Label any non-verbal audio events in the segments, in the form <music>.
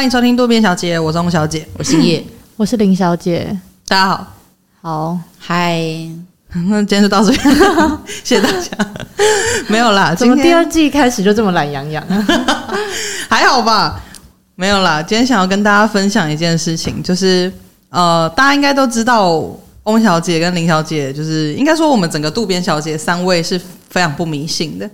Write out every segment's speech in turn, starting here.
欢迎收听渡边小姐，我是翁小姐，我是叶，<laughs> 我是林小姐。大家好，好，嗨，那今天就到这边，<laughs> 谢谢大家。没有啦，怎么第二季开始就这么懒洋洋啊？<laughs> 还好吧，没有啦。今天想要跟大家分享一件事情，就是呃，大家应该都知道，翁小姐跟林小姐，就是应该说我们整个渡边小姐三位是非常不迷信的。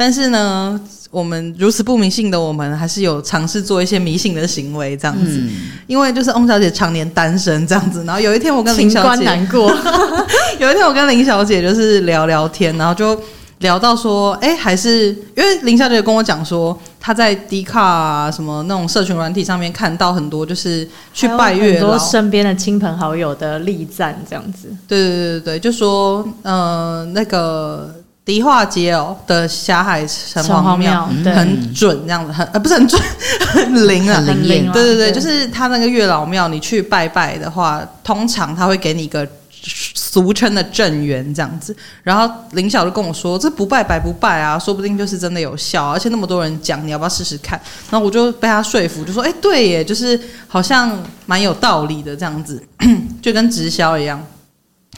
但是呢，我们如此不迷信的我们，还是有尝试做一些迷信的行为，这样子。嗯、因为就是翁小姐常年单身这样子，然后有一天我跟林小姐难过，<laughs> 有一天我跟林小姐就是聊聊天，然后就聊到说，哎，还是因为林小姐跟我讲说，她在 D 卡啊什么那种社群软体上面看到很多就是去拜月老，很多身边的亲朋好友的力赞这样子。对对对对对，就说嗯、呃、那个。迪化街哦的霞海城隍庙很准，这样子很呃不是很准，很灵啊，很灵。对对对，就是他那个月老庙，你去拜拜的话，通常他会给你一个俗称的正缘这样子。然后林晓就跟我说，这不拜白不拜啊，说不定就是真的有效，而且那么多人讲，你要不要试试看？然后我就被他说服，就说哎对耶，就是好像蛮有道理的这样子，<clears throat> 就跟直销一样。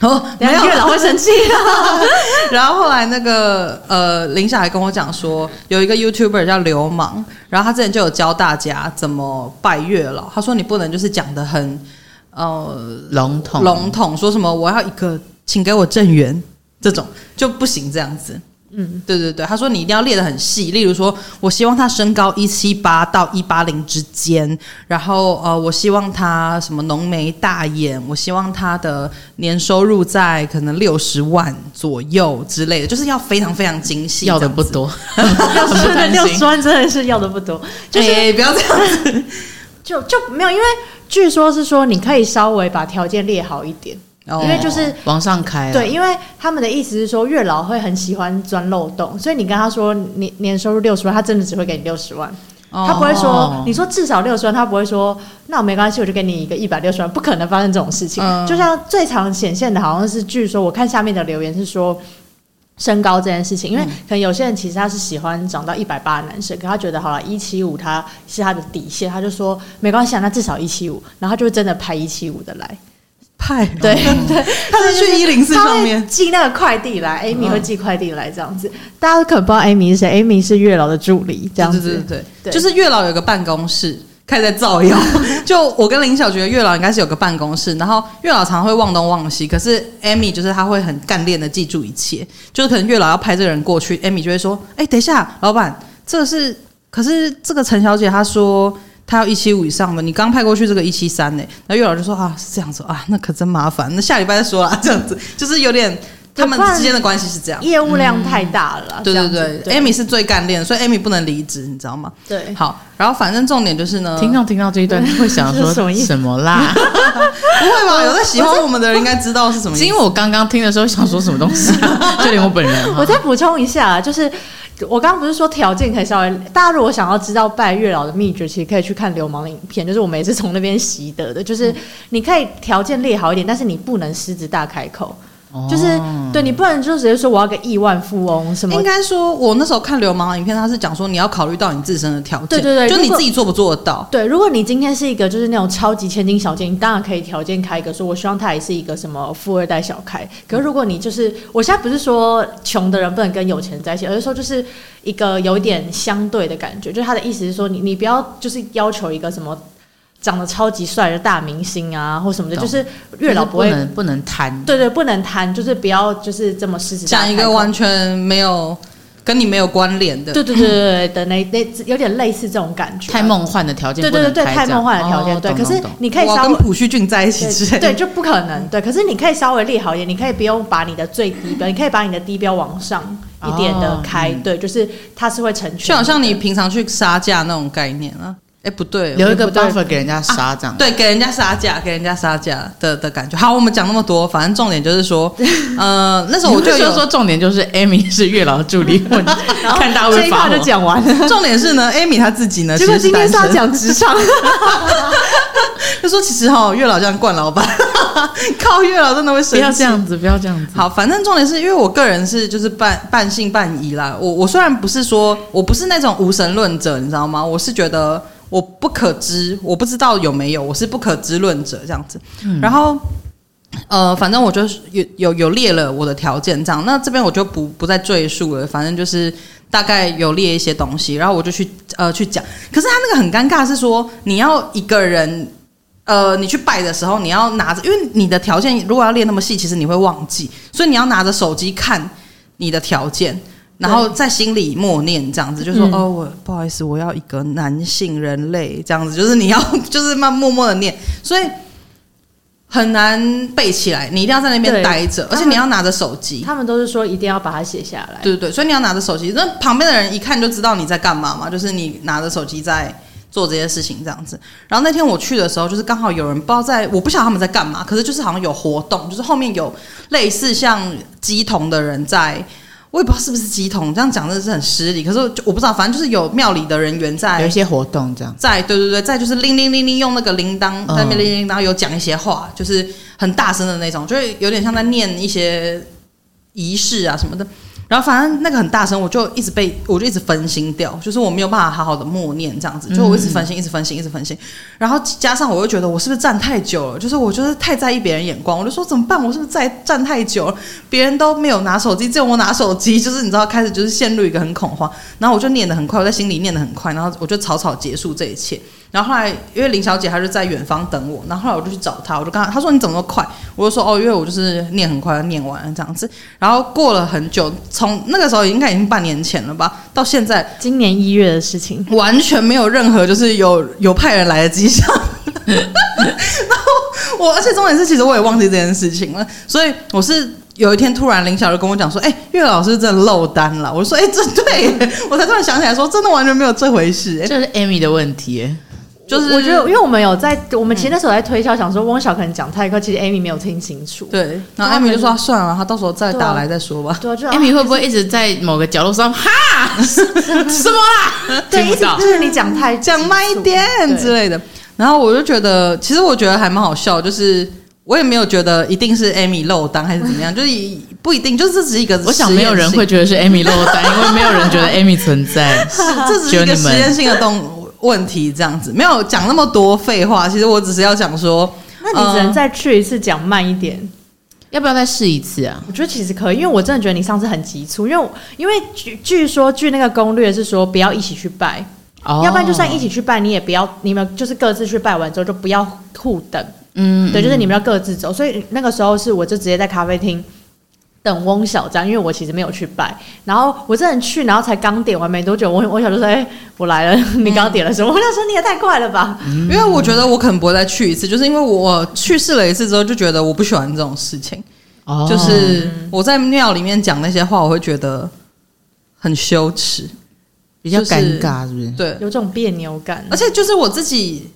哦，没有月老会生气啊。<laughs> 然后后来那个呃，林晓还跟我讲说，有一个 YouTuber 叫流氓，然后他之前就有教大家怎么拜月老。他说你不能就是讲的很呃笼统笼统，说什么我要一个，请给我正缘这种就不行这样子。嗯，对对对，他说你一定要列的很细，例如说我希望他身高一七八到一八零之间，然后呃，我希望他什么浓眉大眼，我希望他的年收入在可能六十万左右之类的，就是要非常非常精细，要的不多，要是的六十万真的是要的不多，就是、欸、不要这样子，<laughs> 就就没有，因为据说是说你可以稍微把条件列好一点。因为就是往上开，对，因为他们的意思是说，月老会很喜欢钻漏洞，所以你跟他说年年收入六十万，他真的只会给你六十万，他不会说你说至少六十万，他不会说那我没关系，我就给你一个一百六十万，不可能发生这种事情。就像最常显现的，好像是据说我看下面的留言是说身高这件事情，因为可能有些人其实他是喜欢长到一百八的男生，可他觉得好了，一七五他是他的底线，他就说没关系啊，那至少一七五，然后他就真的拍一七五的来。派对对，他是去一零四上面寄那个快递来，Amy 会寄快递来这样子。大家可能不知道 Amy 是谁，Amy 是月老的助理，这样子。对对对，就是月老有个办公室，开始在造谣。<laughs> 就我跟林小觉得月老应该是有个办公室，然后月老常常会忘东忘西，可是 Amy 就是他会很干练的记住一切。就是可能月老要派这个人过去，Amy 就会说：“哎，等一下，老板，这个是，可是这个陈小姐她说。”他要一七五以上的，你刚派过去这个一七三呢？然后月老就说啊，是这样子啊，那可真麻烦，那下礼拜再说啦，<laughs> 这样子就是有点他们之间的关系是这样，业务量太大了。对对对，对，Amy 是最干练，所以 Amy 不能离职，你知道吗？对。好，然后反正重点就是呢，听众听到这一段会想说什么，什么啦？<laughs> 不会吧？有在喜欢我们的人应该知道是什么意思。因为我刚刚听的时候想说什么东西，就连 <laughs> 我本人。我再补充一下，就是。我刚刚不是说条件可以稍微，大家如果想要知道拜月老的秘诀，其实可以去看流氓的影片，就是我们也是从那边习得的，就是你可以条件列好一点，但是你不能狮子大开口。就是对你不能就直接说我要个亿万富翁什么？应该说，我那时候看流氓的影片，他是讲说你要考虑到你自身的条件，对对对，就你自己做不做得到？对，如果你今天是一个就是那种超级千金小姐，你当然可以条件开一个，说我希望他也是一个什么富二代小开。可是如果你就是，我现在不是说穷的人不能跟有钱人在一起，而是说就是一个有一点相对的感觉，就是他的意思是说你你不要就是要求一个什么。长得超级帅的大明星啊，或什么的，就是月老不会就是不能贪，对对，不能贪，就是不要就是这么狮子。讲一个完全没有跟你没有关联的，对对对对的那那有点类似这种感觉，太梦幻的条件，对对对对，太梦幻的条件，对。可是你可以稍微跟朴叙俊在一起之类，对，就不可能，对。可是你可以稍微列好一点，你可以不用把你的最低标，你可以把你的低标往上一点的开，对，就是它是会成全，就好像你平常去杀价那种概念啊。哎，不对，留一个 buffer 给人家杀这样，对，给人家杀价，给人家杀价的的感觉。好，我们讲那么多，反正重点就是说，<laughs> 呃，那时候我就有说，重点就是 Amy 是月老助理，问 <laughs> 看大家会发就讲完了。<laughs> 重点是呢，Amy 她自己呢，结果今天是要讲职场，就说其实哈，月老这样惯老板，靠月老真的会生气。不要这样子，不要这样子。好，反正重点是因为我个人是就是半半信半疑啦。我我虽然不是说我不是那种无神论者，你知道吗？我是觉得。我不可知，我不知道有没有，我是不可知论者这样子。嗯、然后呃，反正我就有有有列了我的条件，这样。那这边我就不不再赘述了，反正就是大概有列一些东西，然后我就去呃去讲。可是他那个很尴尬，是说你要一个人。呃，你去拜的时候，你要拿着，因为你的条件如果要列那么细，其实你会忘记，所以你要拿着手机看你的条件，然后在心里默念这样子，就说、嗯、哦，我不好意思，我要一个男性人类。这样子，就是你要 <laughs> 就是慢默默的念，所以很难背起来，你一定要在那边待着，而且你要拿着手机。他们都是说一定要把它写下来，对对对，所以你要拿着手机，那旁边的人一看就知道你在干嘛嘛，就是你拿着手机在。做这些事情这样子，然后那天我去的时候，就是刚好有人不知道在，我不晓得他们在干嘛，可是就是好像有活动，就是后面有类似像鸡同的人在，我也不知道是不是鸡桶，这样讲真的是很失礼，可是我不知道，反正就是有庙里的人员在，有一些活动这样，在对对对，在就是铃铃铃铃用那个铃铛在那边铃铃，然后有讲一些话，就是很大声的那种，就是有点像在念一些仪式啊什么的。然后反正那个很大声，我就一直被，我就一直分心掉，就是我没有办法好好的默念这样子，就我一直分心，一直分心，一直分心。然后加上我又觉得我是不是站太久了，就是我就是太在意别人眼光，我就说怎么办？我是不是在站太久了？别人都没有拿手机，只有我拿手机，就是你知道，开始就是陷入一个很恐慌。然后我就念得很快，我在心里念得很快，然后我就草草结束这一切。然后后来，因为林小姐她就在远方等我，然后后来我就去找她，我就跟她，她说你怎么那么快？我就说哦，因为我就是念很快，念完了这样子。然后过了很久，从那个时候应该已经半年前了吧，到现在今年一月的事情，完全没有任何就是有有派人来的迹象。然后我，而且重点是，其实我也忘记这件事情了。所以我是有一天突然林小就跟我讲说，哎，岳老师真的漏单了。我说，哎，这对，我才突然想起来说，真的完全没有这回事。这是 Amy 的问题。就是我觉得，因为我们有在，我们其实那时候在推销，想说汪小可能讲太快，其实 Amy 没有听清楚。对，然后 Amy 就说算了，他到时候再打来再说吧。对，Amy 会不会一直在某个角落上哈 <laughs> 什么啦？对，一直就是你讲太讲慢一点之类的。然后我就觉得，其实我觉得还蛮好笑，就是我也没有觉得一定是 Amy 漏单还是怎么样，就是不一定，就是这只是一个。我想没有人会觉得是 Amy 漏单，<laughs> 因为没有人觉得 Amy 存在。这只是一个实验性的动物。问题这样子没有讲那么多废话，其实我只是要讲说，那你只能再去一次，讲慢一点，要不要再试一次啊？我觉得其实可以，因为我真的觉得你上次很急促，因为因为据据说据那个攻略是说不要一起去拜，哦，要不然就算一起去拜，你也不要你们就是各自去拜完之后就不要互等，嗯，对，就是你们要各自走，所以那个时候是我就直接在咖啡厅。等翁小这样，因为我其实没有去拜，然后我这人去，然后才刚点完没多久，翁翁小就说：“哎、欸，我来了，你刚点了什么？”我、嗯、想说你也太快了吧，因为我觉得我可能不会再去一次，就是因为我去试了一次之后就觉得我不喜欢这种事情，哦、就是我在庙里面讲那些话，我会觉得很羞耻，比较尴尬，是不是？对，有这种别扭感，而且就是我自己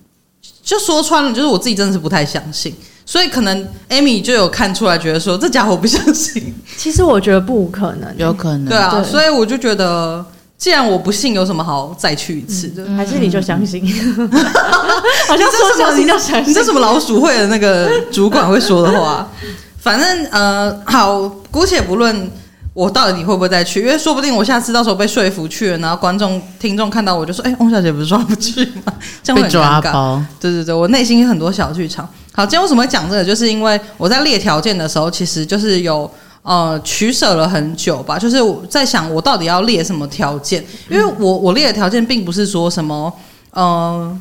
就说穿了，就是我自己真的是不太相信。所以可能 Amy 就有看出来，觉得说这家伙不相信。其实我觉得不可能，有可能。对啊，对所以我就觉得，既然我不信，有什么好再去一次的？还是你就相信？<laughs> 好像说什么你就相信？你这什么老鼠会的那个主管会说的话？<laughs> 反正呃，好，姑且不论。我到底会不会再去？因为说不定我下次到时候被说服去了，然后观众、听众看到我就说：“哎，翁小姐不是说不去吗？”这样会很尴尬。被抓包。对对对，我内心有很多小剧场。好，今天为什么会讲这个？就是因为我在列条件的时候，其实就是有呃取舍了很久吧。就是在想，我到底要列什么条件？因为我我列的条件并不是说什么嗯。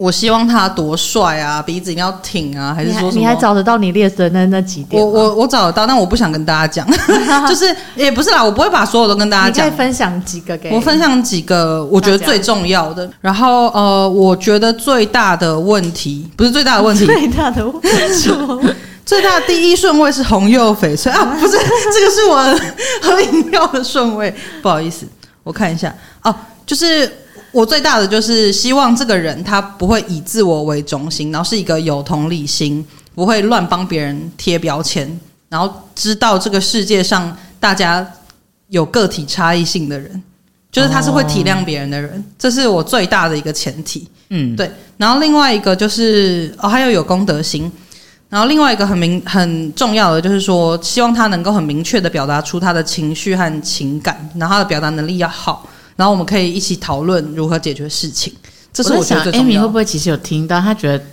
我希望他多帅啊，鼻子一定要挺啊，还是说什么？你还找得到你列的那那几点？我我我找得到，但我不想跟大家讲，<laughs> 就是也不是啦，我不会把所有都跟大家讲。你可以分享几个给我？我分享几个我觉得最重要的。然后呃，我觉得最大的问题不是最大的问题，<laughs> 最大的问题，<laughs> 最大的第一顺位是红柚翡翠啊，不是，这个是我喝饮料的顺位，不好意思，我看一下哦，就是。我最大的就是希望这个人他不会以自我为中心，然后是一个有同理心，不会乱帮别人贴标签，然后知道这个世界上大家有个体差异性的人，就是他是会体谅别人的人，这是我最大的一个前提。嗯，对。然后另外一个就是哦，还有有公德心。然后另外一个很明很重要的就是说，希望他能够很明确的表达出他的情绪和情感，然后他的表达能力要好。然后我们可以一起讨论如何解决事情，这是我觉得最重要。Amy 会不会其实有听到？他觉得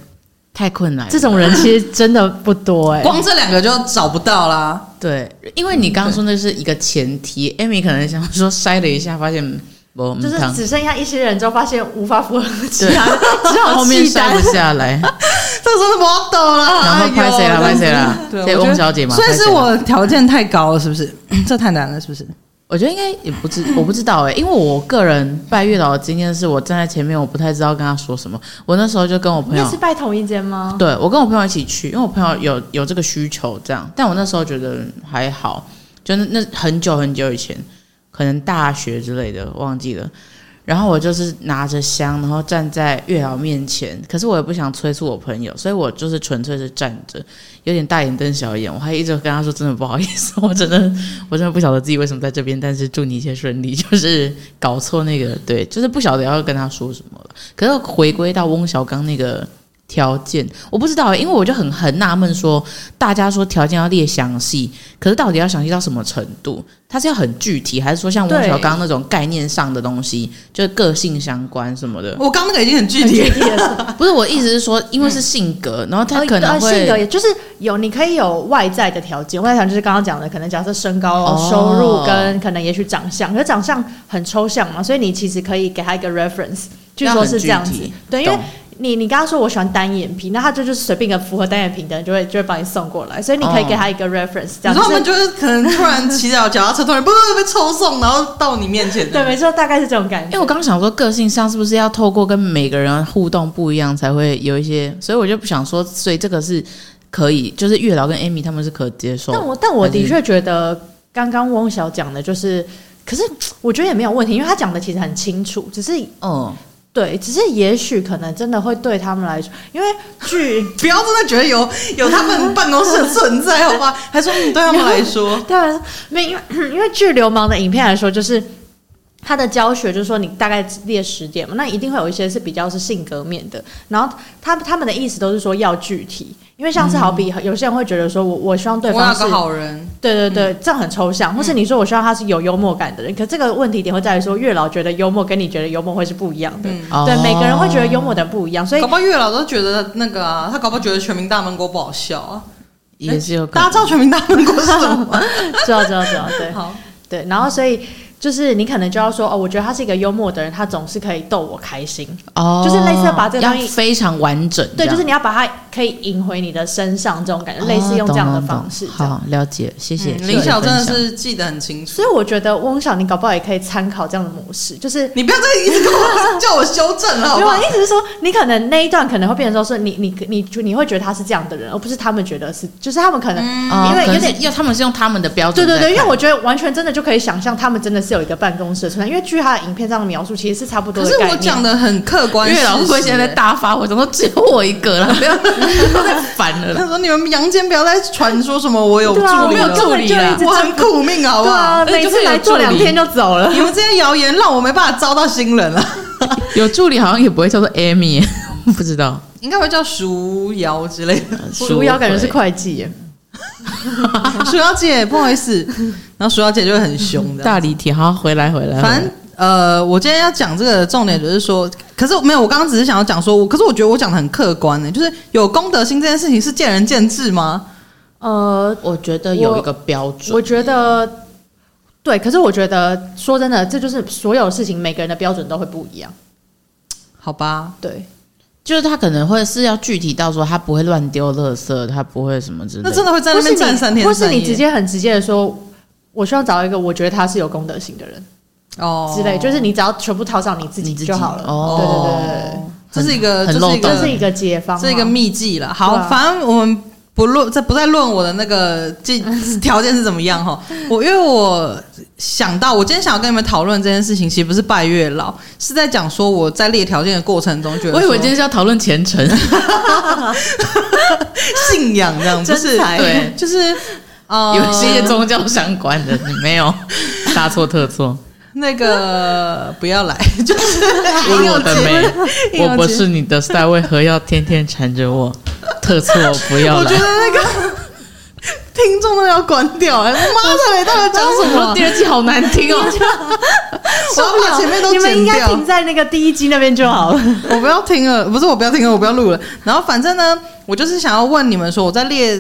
太困难了。这种人其实真的不多哎、欸，光这两个就找不到啦。对，因为你刚刚说那是一个前提，Amy 可能想说筛了一下，发现。就是只剩下一些人之后，发现无法符合其他的，只好后面筛不下来，<laughs> 这真的不懂了。然后拍谁了？拍谁了？对，翁小姐嘛。所以是我条件太高了，是不是？<clears throat> 这太难了，是不是？我觉得应该也不知，<laughs> 我不知道哎、欸，因为我个人拜月老的经验是我站在前面，我不太知道跟他说什么。我那时候就跟我朋友，你是拜同一间吗？对，我跟我朋友一起去，因为我朋友有有这个需求，这样。但我那时候觉得还好，就那那很久很久以前，可能大学之类的，忘记了。然后我就是拿着香，然后站在月瑶面前，可是我也不想催促我朋友，所以我就是纯粹是站着，有点大眼瞪小眼。我还一直跟他说：“真的不好意思，我真的 <laughs> 我真的不晓得自己为什么在这边，但是祝你一切顺利。”就是搞错那个，对，就是不晓得要跟他说什么了。可是回归到翁小刚那个。条件我不知道，因为我就很很纳闷，说大家说条件要列详细，可是到底要详细到什么程度？它是要很具体，还是说像翁小刚那种概念上的东西，就是个性相关什么的？我刚那个已经很具体了，不是我意思是说，因为是性格，嗯、然后他可能会性格，也就是有你可以有外在的条件，外在条件就是刚刚讲的，可能假设身高、哦、收入跟可能也许长相，可是长相很抽象嘛，所以你其实可以给他一个 reference，据说是这样子，对，因为。你你刚刚说我喜欢单眼皮，那他就就是随便一个符合单眼皮的人就会就会帮你送过来，所以你可以给他一个 reference，这样。然后他们就是可能突然骑脚脚踏车突然不不被抽送，然后到你面前。对，没错，大概是这种感觉。因为我刚刚想说，个性上是不是要透过跟每个人互动不一样才会有一些，所以我就不想说，所以这个是可以，就是月老跟 Amy 他们是可接受。但我但我的确觉得刚刚翁小讲的就是，可是我觉得也没有问题，因为他讲的其实很清楚，只是嗯。对，只是也许可能真的会对他们来说，因为据 <laughs> 不要真的觉得有有他们办公室的存在，好吧？<laughs> 还说对他们来说，对啊，没因为 <coughs> 因为据流氓的影片来说，就是他的教学就是说你大概列十点嘛，那一定会有一些是比较是性格面的，然后他他们的意思都是说要具体。因为像是好比有些人会觉得说我我希望对方是个好人，对对对，这样很抽象。或是你说我希望他是有幽默感的人，可这个问题点会在于说月老觉得幽默跟你觉得幽默会是不一样的。对，每个人会觉得幽默的不一样，所以搞不好月老都觉得那个啊，他搞不好觉得全民大闷锅不好笑啊。也是有大家知道全民大闷锅是什么？<laughs> 知道知道知道，对，<laughs> 好对，然后所以。就是你可能就要说哦，我觉得他是一个幽默的人，他总是可以逗我开心。哦，就是类似把这个东西非常完整。对，就是你要把它可以引回你的身上，这种感觉，类似用这样的方式。好，了解，谢谢。林晓真的是记得很清楚，所以我觉得翁晓你搞不好也可以参考这样的模式。就是你不要再一直跟我叫我修正了，<laughs> 好吧？意思是说，你可能那一段可能会变成说是你你你就你会觉得他是这样的人，而不是他们觉得是，就是他们可能因为有点要他们是用他们的标准。对对对，因为我觉得完全真的就可以想象，他们真的是有一个办公室存在。因为据他的影片上的描述，其实是差不多的。可是我讲的很客观，因为老会现在在大发火，怎么只有我一个了？<laughs> 不要太烦了。他说：“你们阳间不要再传说什么我有助理了，啊、没有助理了，我很苦命，好不好？啊、每次来做两天就走了。你们这些谣言让我没办法招到新人了。<laughs> 有助理好像也不会叫做 Amy，<laughs> 不知道，应该会叫淑瑶之类的。<laughs> 淑瑶感觉是会计。”鼠妖姐，不好意思，然后鼠妖姐就会很凶的。大离题，好，回来回来。反正呃，我今天要讲这个重点就是说，可是没有，我刚刚只是想要讲说，我可是我觉得我讲的很客观呢，就是有公德心这件事情是见仁见智吗？呃，我觉得有一个标准。我，我觉得对，可是我觉得说真的，这就是所有事情每个人的标准都会不一样。好吧，对。就是他可能会是要具体到说他不会乱丢垃圾，他不会什么之类的。那真的会在那边站三天三？或是你直接很直接的说，我希望找一个我觉得他是有公德心的人哦之类。就是你只要全部套上你自己就好了。哦，对对对对，这是一个，这是一个，这是一个解方，这是一个秘籍了。好，反正我们。不论在不再论我的那个这 <laughs> 条件是怎么样哈，我因为我想到我今天想要跟你们讨论这件事情，其实不是拜月老，是在讲说我在列条件的过程中觉得，我以为今天是要讨论虔诚、信仰这样，不是对，就是呃有一些宗教相关的，你没有大错特错。那个不要来，<laughs> 就是 <laughs> 我的美，我不是你的 style，为何要天天缠着我？特错不要来。我觉得那个 <laughs> 听众都要关掉哎、欸！妈的，你到底讲什么？第二季好难听哦！我要把前面都剪掉。你们应该停在那个第一季那边就好了。我不要听了，不是我不要听了，我不要录了。然后反正呢，我就是想要问你们说，我在列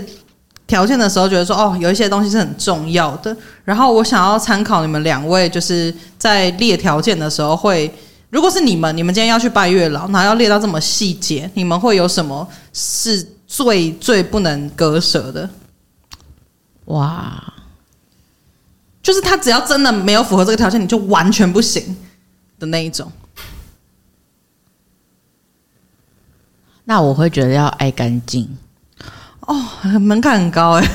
条件的时候，觉得说哦，有一些东西是很重要的。然后我想要参考你们两位，就是在列条件的时候会，如果是你们，你们今天要去拜月老，然后要列到这么细节，你们会有什么是最最不能割舍的？哇，就是他只要真的没有符合这个条件，你就完全不行的那一种。那我会觉得要爱干净哦，门槛很高哎，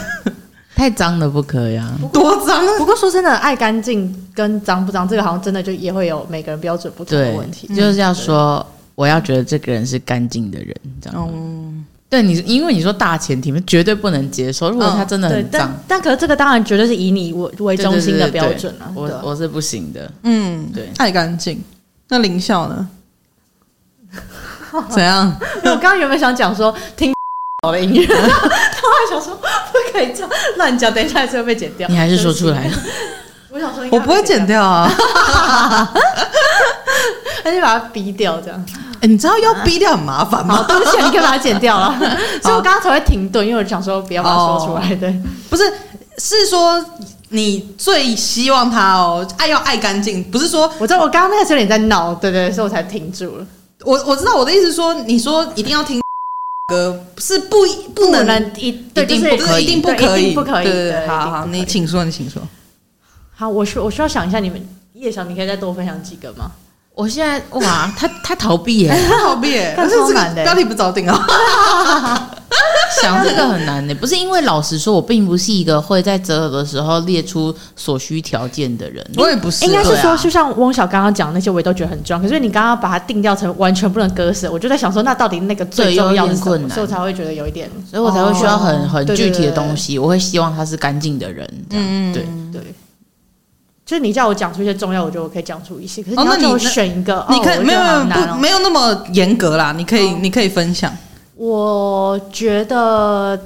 太脏了不可以啊，多脏！不过说真的，爱干净跟脏不脏，这个好像真的就也会有每个人标准不同的问题。就是要说，我要觉得这个人是干净的人，这样。嗯。对你，因为你说大前提嘛，绝对不能接受。如果他真的很脏，但但可是这个当然绝对是以你为为中心的标准啊。我我是不行的。嗯，对，爱干净。那林孝呢？<laughs> 怎样？我刚刚原本想讲说听好的音乐，<laughs> 他还想说不可以这样乱讲，等一下就会被剪掉。你还是说出来了。我想说，我不会剪掉啊，<laughs> 那就把它逼掉这样。欸、你知道要逼掉很麻烦吗？对不起，你可以把它剪掉了。<laughs> 所以我刚刚才会停顿，因为我想说不要把它说出来。对，不是，是说你最希望他哦，爱要爱干净，不是说我知道我刚刚那个有点在闹，对，对对，所以我才停住了。我我知道我的意思是说，你说一定要听歌，是不不能，一对，就是一定不可以，不可以。对对，好好，你请说，你请说。好，我需我需要想一下，你们叶翔，你可以再多分享几个吗？我现在哇，<laughs> 他他逃避耶，他逃避耶，<laughs> 可 <laughs> 是这个标题不早定啊。想这个很难的，不是因为老实说，我并不是一个会在择偶的时候列出所需条件的人。我也不是，应该是说，就像汪小刚刚讲那些，我也都觉得很重要。可是你刚刚把它定调成完全不能割舍，我就在想说，那到底那个最重要的困难，所以我才会觉得有一点，所以我才会需要很很具体的东西。我会希望他是干净的人，嗯，对对。就是你叫我讲出一些重要，我觉得我可以讲出一些。可是你要叫我选一个，你可以没有没有没有那么严格啦。你可以你可以分享。我觉得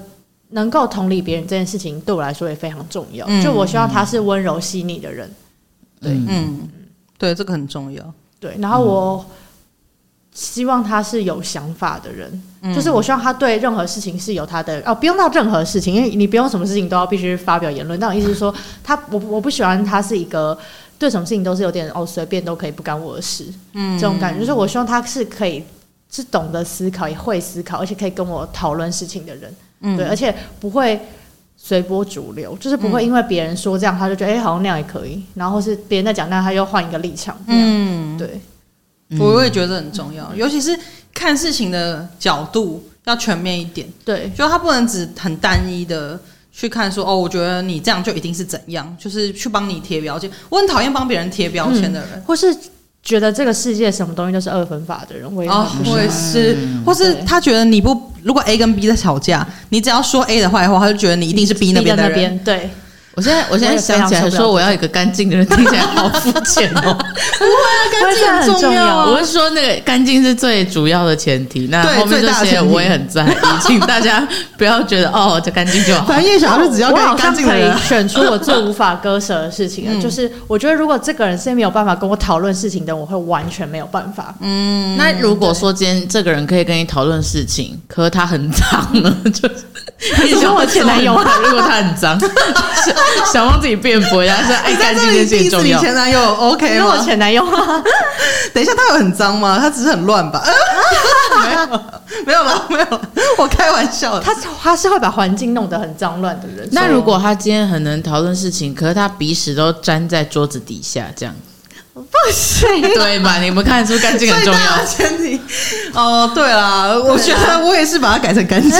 能够同理别人这件事情对我来说也非常重要。就我希望他是温柔细腻的人。对，嗯，对，这个很重要。对，然后我希望他是有想法的人。就是我希望他对任何事情是有他的哦，不用到任何事情，因为你不用什么事情都要必须发表言论。但我意思是说，他我我不喜欢他是一个对什么事情都是有点哦随便都可以不干我的事，嗯，这种感觉。就是我希望他是可以是懂得思考，也会思考，而且可以跟我讨论事情的人，嗯，对，而且不会随波逐流，就是不会因为别人说这样他就觉得哎、欸、好像那样也可以，然后是别人在讲那样他又换一个立场，嗯，对，我也觉得很重要，尤其是。看事情的角度要全面一点，对，就他不能只很单一的去看说，哦，我觉得你这样就一定是怎样，就是去帮你贴标签。我很讨厌帮别人贴标签的人，嗯，或是觉得这个世界什么东西都是二分法的人，我也哦，我也是，嗯，或是他觉得你不，如果 A 跟 B 在吵架，你只要说 A 的坏话，他就觉得你一定是 B 那边的人，对。我现在我现在想起来说，我要一个干净的人，听起来好肤浅哦。<laughs> 不会啊，干净很重要。我是说，那个干净是最主要的前提。那后面这些我也很在意，<laughs> 请大家不要觉得哦，就干净就好。反正叶小是只要干净可以选出我最无法割舍的事情。就是我觉得，如果这个人是没有办法跟我讨论事情的，我会完全没有办法。嗯，那如果说今天这个人可以跟你讨论事情，可是他很脏呢，<laughs> 就你说我前男友，如果他很脏。<laughs> 想帮自己辩驳，然后说爱干净这件事重要。你前男友 OK 吗？我前男友啊，<laughs> 等一下，他有很脏吗？他只是很乱吧？<laughs> 没有，没有了，没有。我开玩笑，他他是会把环境弄得很脏乱的人。那如果他今天很能讨论事情，可是他鼻屎都粘在桌子底下，这样不行，对吧？你们看出干净很重要前提哦。对啦，我觉得我也是把它改成干净。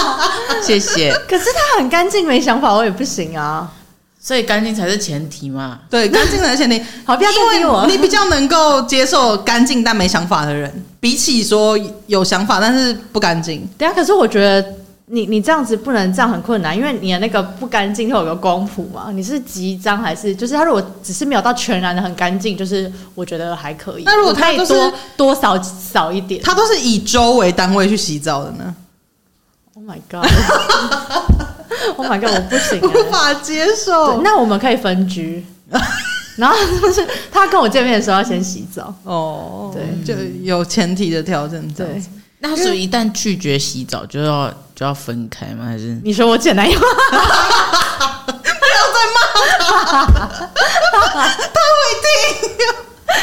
<laughs> 谢谢。可是他很干净，没想法，我也不行啊。所以干净才是前提嘛？对，干净才是前提。<laughs> 好，不要因为我，你比较能够接受干净但没想法的人，比起说有想法但是不干净。对啊，可是我觉得你你这样子不能这样很困难，因为你的那个不干净会有个光谱嘛。你是极脏还是就是他如果只是没有到全然的很干净，就是我觉得还可以。那如果他多多少少一点，他都是以周为单位去洗澡的呢？Oh my god！，Oh <laughs> my god，我不行，<laughs> 无法接受。那我们可以分居，<laughs> 然后就是他跟我见面的时候要先洗澡。哦，对，就有前提的条件。对，那所以一旦拒绝洗澡，就要就要分开吗？还是你说我前男友？不要再骂他，他会听，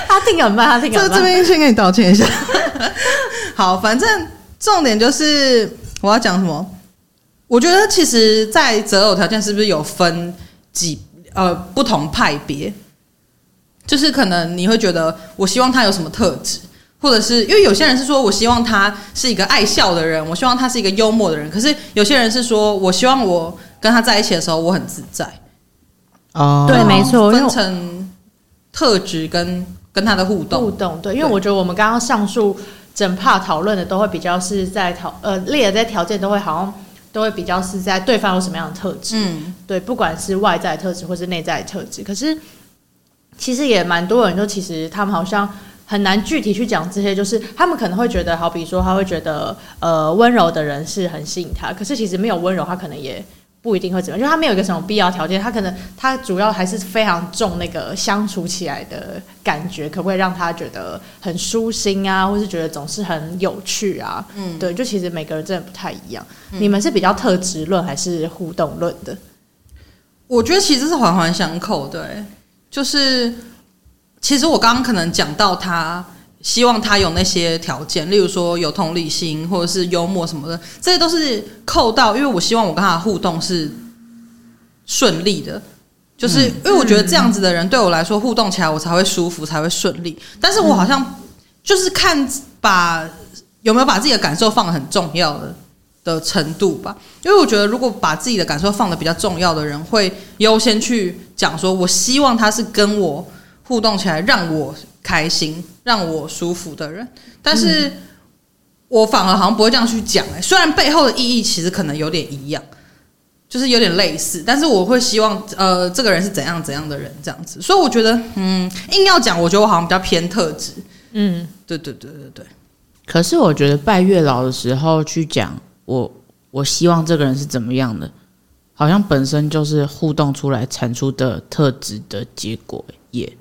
他听很慢，他听很慢。这这边先跟你道歉一下。好，反正重点就是我要讲什么？我觉得其实，在择偶条件是不是有分几呃不同派别？就是可能你会觉得，我希望他有什么特质，或者是因为有些人是说我希望他是一个爱笑的人，我希望他是一个幽默的人。可是有些人是说我希望我跟他在一起的时候我很自在。哦，对，没错，分成特质跟跟他的互动互动。对，因为我觉得我们刚刚上述整趴讨论的都会比较是在讨呃列的这些条件都会好像。都会比较是在对方有什么样的特质，嗯，对，不管是外在特质或是内在特质。可是其实也蛮多人，就其实他们好像很难具体去讲这些，就是他们可能会觉得，好比说他会觉得，呃，温柔的人是很吸引他，可是其实没有温柔，他可能也。不一定会怎么样，就他没有一个什么必要条件，他可能他主要还是非常重那个相处起来的感觉，可不可以让他觉得很舒心啊，或是觉得总是很有趣啊？嗯，对，就其实每个人真的不太一样。嗯、你们是比较特质论还是互动论的？我觉得其实是环环相扣，对，就是其实我刚刚可能讲到他。希望他有那些条件，例如说有同理心，或者是幽默什么的，这些都是扣到。因为我希望我跟他的互动是顺利的，就是因为我觉得这样子的人对我来说互动起来我才会舒服，才会顺利。但是我好像就是看把有没有把自己的感受放得很重要的的程度吧。因为我觉得如果把自己的感受放得比较重要的人，会优先去讲说，我希望他是跟我互动起来让我。开心让我舒服的人，但是我反而好像不会这样去讲哎、欸，虽然背后的意义其实可能有点一样，就是有点类似，但是我会希望呃这个人是怎样怎样的人这样子，所以我觉得嗯硬要讲，我觉得我好像比较偏特质，嗯，对对对对对。可是我觉得拜月老的时候去讲我我希望这个人是怎么样的，好像本身就是互动出来产出的特质的结果耶、欸。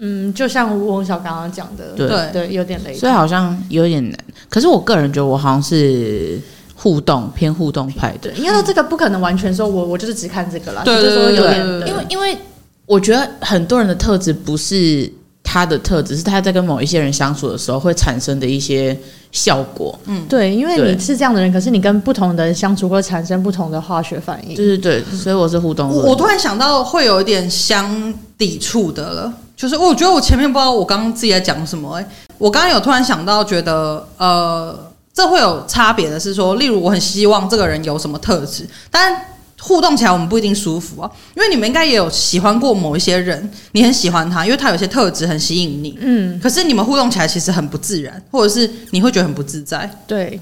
嗯，就像翁小刚刚讲的，对对，有点雷，所以好像有点难。可是我个人觉得，我好像是互动偏互动派的。应该说这个不可能完全说我我就是只看这个啦，对对对，就是说有点，因为因为我觉得很多人的特质不是他的特质，是他在跟某一些人相处的时候会产生的一些效果。嗯，对，因为你是这样的人，可是你跟不同的人相处会产生不同的化学反应。对对对，所以我是互动。我突然想到，会有一点相抵触的了。就是我觉得我前面不知道我刚刚自己在讲什么哎、欸，我刚刚有突然想到，觉得呃，这会有差别的是说，例如我很希望这个人有什么特质，但互动起来我们不一定舒服啊，因为你们应该也有喜欢过某一些人，你很喜欢他，因为他有些特质很吸引你，嗯，可是你们互动起来其实很不自然，或者是你会觉得很不自在，对，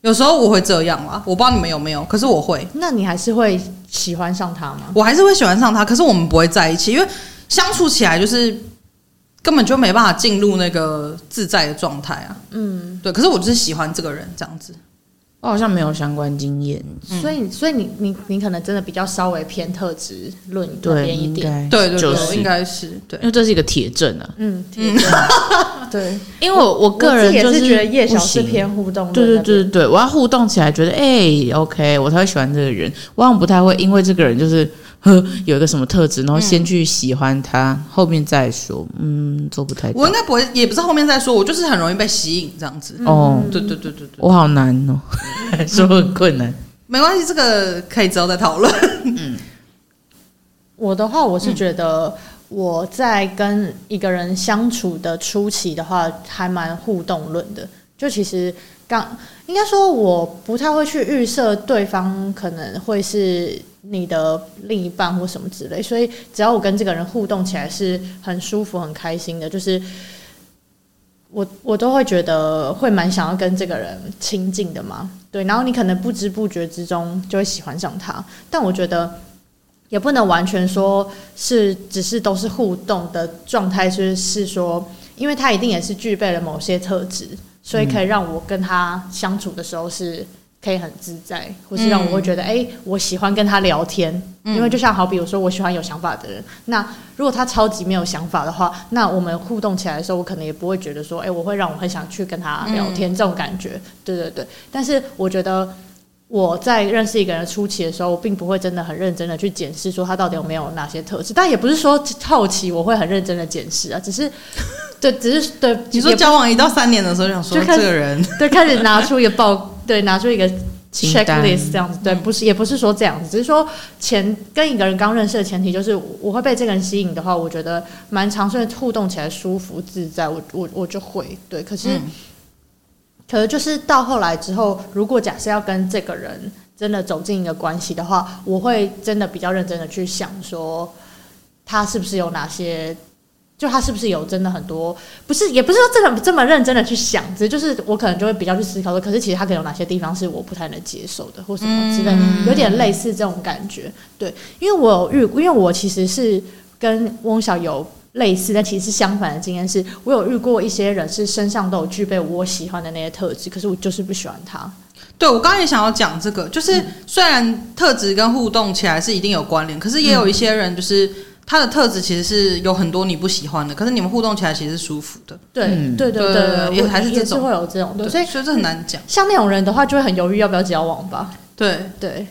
有时候我会这样啊，我不知道你们有没有，可是我会，那你还是会喜欢上他吗？我还是会喜欢上他，可是我们不会在一起，因为。相处起来就是根本就没办法进入那个自在的状态啊。嗯，对。可是我就是喜欢这个人这样子。我好像没有相关经验，嗯，所以所以你你你可能真的比较稍微偏特质论那边一点。对对对，就是，应该是对，因为这是一个铁证啊。嗯，铁证。<laughs> 对，因为我我个人也是觉得叶小是偏互动。对对对对，我要互动起来，觉得哎，欸，OK，我才会喜欢这个人。我好像不太会因为这个人就是。呵，有一个什么特质，然后先去喜欢他，嗯、后面再说。嗯，做不太。我应该不会，也不是后面再说，我就是很容易被吸引这样子。哦，对对对对对，我好难哦，<laughs> 说很困难。没关系，这个可以之后再讨论。嗯，我的话，我是觉得我在跟一个人相处的初期的话，还蛮互动论的。就其实刚应该说，我不太会去预设对方可能会是。你的另一半或什么之类，所以只要我跟这个人互动起来是很舒服、很开心的，就是我我都会觉得会蛮想要跟这个人亲近的嘛。对，然后你可能不知不觉之中就会喜欢上他，但我觉得也不能完全说是只是都是互动的状态，就是是说，因为他一定也是具备了某些特质，所以可以让我跟他相处的时候是可以很自在，或是让我会觉得，哎、我喜欢跟他聊天。嗯、因为就像好比我说，我喜欢有想法的人。那如果他超级没有想法的话，那我们互动起来的时候，我可能也不会觉得说，哎、欸，我会让我很想去跟他聊天、嗯、这种感觉。对对对。但是我觉得我在认识一个人初期的时候，我并不会真的很认真的去检视说他到底有没有哪些特质。但也不是说后期我会很认真的检视啊，只是 <laughs> 对，只是对。<laughs> 你说交往一到三年的时候，想说这个人，对，开始拿出一个报。对，拿出一个 checklist 这样子，对，不是，也不是说这样子，只是说前跟一个人刚认识的前提就是我会被这个人吸引的话，我觉得蛮长顺互动起来舒服自在，我我我就会对。可是，嗯、可是就是到后来之后，如果假设要跟这个人真的走进一个关系的话，我会真的比较认真的去想说，他是不是有哪些。就他是不是有真的很多，不是也不是说真的这么认真的去想，只是就是我可能就会比较去思考说，可是其实他可能有哪些地方是我不太能接受的，或什么之类，有点类似这种感觉。对，因为我遇，因为我其实是跟翁小有类似，但其实是相反的经验，是我有遇过一些人是身上都有具备我喜欢的那些特质，可是我就是不喜欢他。对，我刚刚也想要讲这个，就是虽然特质跟互动起来是一定有关联，可是也有一些人就是。他的特质其实是有很多你不喜欢的，可是你们互动起来其实是舒服的。对，对，对，对，对，也还是这种会有这种，对，所以所以这很难讲。像那种人的话，就会很犹豫要不要交往吧。对对。